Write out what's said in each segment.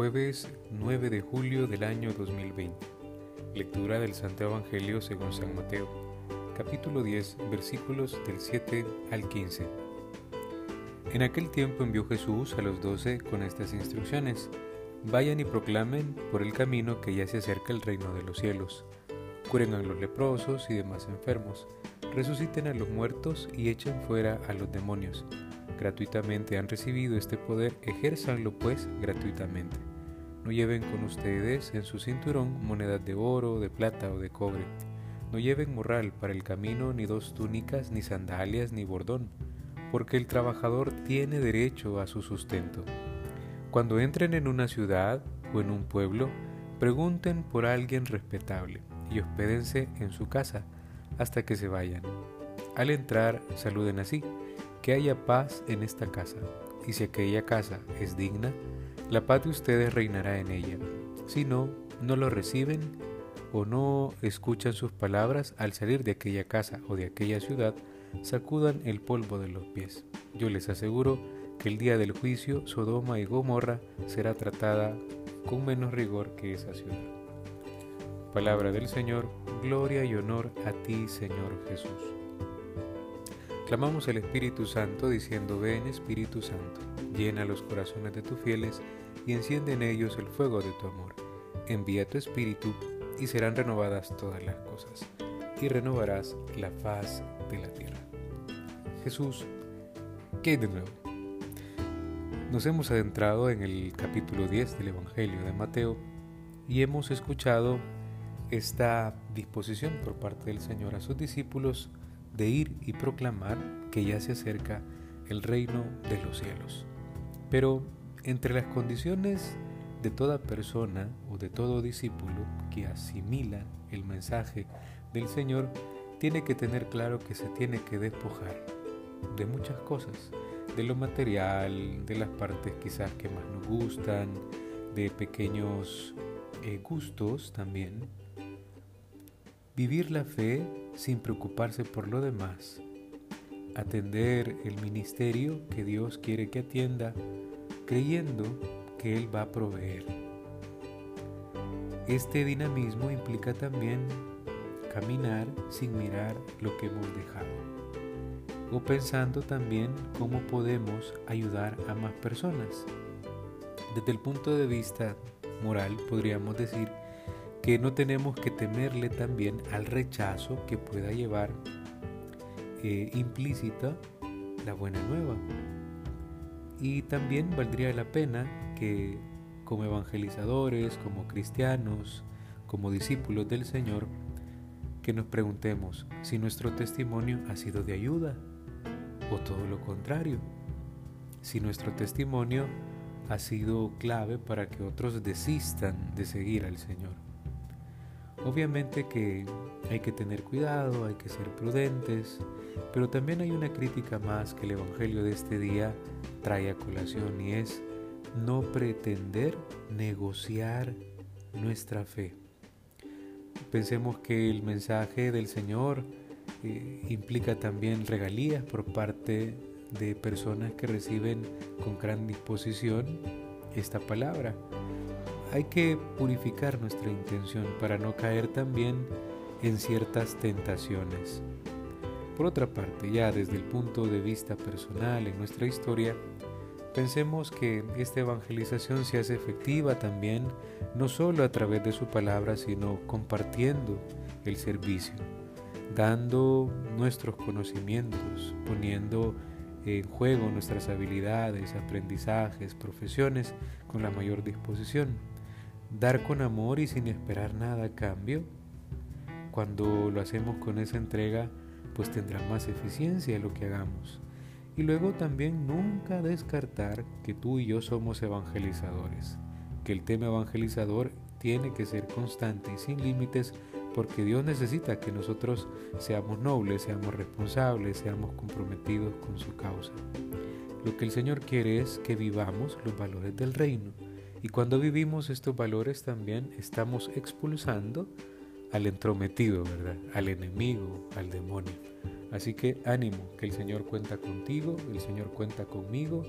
Jueves 9 de julio del año 2020. Lectura del Santo Evangelio según San Mateo, capítulo 10, versículos del 7 al 15. En aquel tiempo envió Jesús a los doce con estas instrucciones. Vayan y proclamen por el camino que ya se acerca el reino de los cielos. Curen a los leprosos y demás enfermos. Resuciten a los muertos y echen fuera a los demonios gratuitamente han recibido este poder, ejérzanlo pues gratuitamente. No lleven con ustedes en su cinturón monedas de oro, de plata o de cobre. No lleven morral para el camino, ni dos túnicas, ni sandalias, ni bordón, porque el trabajador tiene derecho a su sustento. Cuando entren en una ciudad o en un pueblo, pregunten por alguien respetable y hospédense en su casa hasta que se vayan. Al entrar, saluden así que haya paz en esta casa, y si aquella casa es digna, la paz de ustedes reinará en ella. Si no, no lo reciben o no escuchan sus palabras al salir de aquella casa o de aquella ciudad, sacudan el polvo de los pies. Yo les aseguro que el día del juicio Sodoma y Gomorra será tratada con menos rigor que esa ciudad. Palabra del Señor, gloria y honor a ti, Señor Jesús. Clamamos el Espíritu Santo diciendo, ven Espíritu Santo, llena los corazones de tus fieles y enciende en ellos el fuego de tu amor. Envía tu Espíritu y serán renovadas todas las cosas, y renovarás la faz de la tierra. Jesús, ¿qué hay de nuevo? Nos hemos adentrado en el capítulo 10 del Evangelio de Mateo y hemos escuchado esta disposición por parte del Señor a sus discípulos de ir y proclamar que ya se acerca el reino de los cielos. Pero entre las condiciones de toda persona o de todo discípulo que asimila el mensaje del Señor, tiene que tener claro que se tiene que despojar de muchas cosas, de lo material, de las partes quizás que más nos gustan, de pequeños eh, gustos también. Vivir la fe sin preocuparse por lo demás. Atender el ministerio que Dios quiere que atienda, creyendo que Él va a proveer. Este dinamismo implica también caminar sin mirar lo que hemos dejado o pensando también cómo podemos ayudar a más personas. Desde el punto de vista moral podríamos decir que no tenemos que temerle también al rechazo que pueda llevar implícita la buena nueva. Y también valdría la pena que como evangelizadores, como cristianos, como discípulos del Señor, que nos preguntemos si nuestro testimonio ha sido de ayuda o todo lo contrario, si nuestro testimonio ha sido clave para que otros desistan de seguir al Señor. Obviamente que hay que tener cuidado, hay que ser prudentes, pero también hay una crítica más que el Evangelio de este día trae a colación y es no pretender negociar nuestra fe. Pensemos que el mensaje del Señor eh, implica también regalías por parte de personas que reciben con gran disposición esta palabra hay que purificar nuestra intención para no caer también en ciertas tentaciones. Por otra parte, ya desde el punto de vista personal en nuestra historia, pensemos que esta evangelización se hace efectiva también no solo a través de su palabra, sino compartiendo el servicio, dando nuestros conocimientos, poniendo en juego nuestras habilidades, aprendizajes, profesiones con la mayor disposición dar con amor y sin esperar nada a cambio, cuando lo hacemos con esa entrega, pues tendrá más eficiencia lo que hagamos. Y luego también nunca descartar que tú y yo somos evangelizadores, que el tema evangelizador tiene que ser constante y sin límites porque Dios necesita que nosotros seamos nobles, seamos responsables, seamos comprometidos con su causa. Lo que el Señor quiere es que vivamos los valores del reino y cuando vivimos estos valores también estamos expulsando al entrometido, ¿verdad? Al enemigo, al demonio. Así que ánimo, que el Señor cuenta contigo, el Señor cuenta conmigo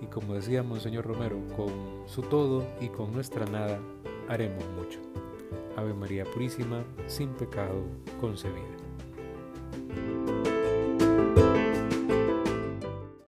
y como decía Monseñor Romero, con su todo y con nuestra nada haremos mucho. Ave María Purísima, sin pecado concebida.